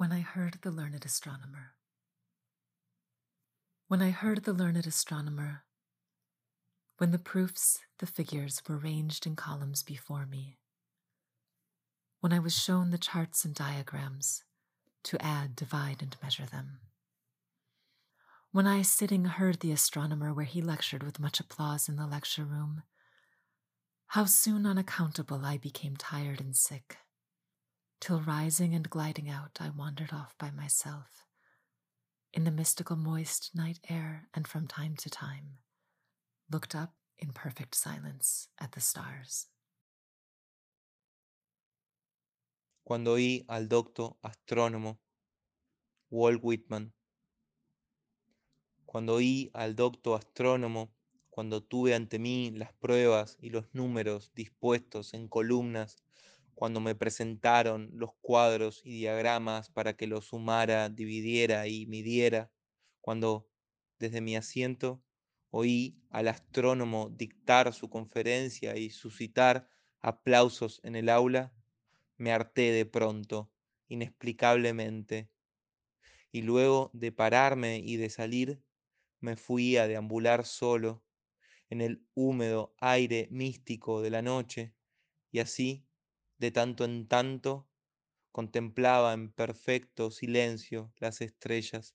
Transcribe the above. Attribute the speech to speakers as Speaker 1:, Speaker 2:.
Speaker 1: When I heard the learned astronomer. When I heard the learned astronomer, when the proofs, the figures were ranged in columns before me, when I was shown the charts and diagrams to add, divide, and measure them. When I, sitting, heard the astronomer where he lectured with much applause in the lecture room, how soon unaccountable I became tired and sick, till rising and gliding out I wandered off by myself, in the mystical moist night air, and from time to time looked up in perfect silence at the stars.
Speaker 2: Cuando oí al docto astrónomo Walt Whitman. Cuando oí al docto astrónomo, cuando tuve ante mí las pruebas y los números dispuestos en columnas, cuando me presentaron los cuadros y diagramas para que los sumara, dividiera y midiera, cuando desde mi asiento oí al astrónomo dictar su conferencia y suscitar aplausos en el aula, me harté de pronto, inexplicablemente, y luego de pararme y de salir, me fui a deambular solo en el húmedo aire místico de la noche, y así, de tanto en tanto, contemplaba en perfecto silencio las estrellas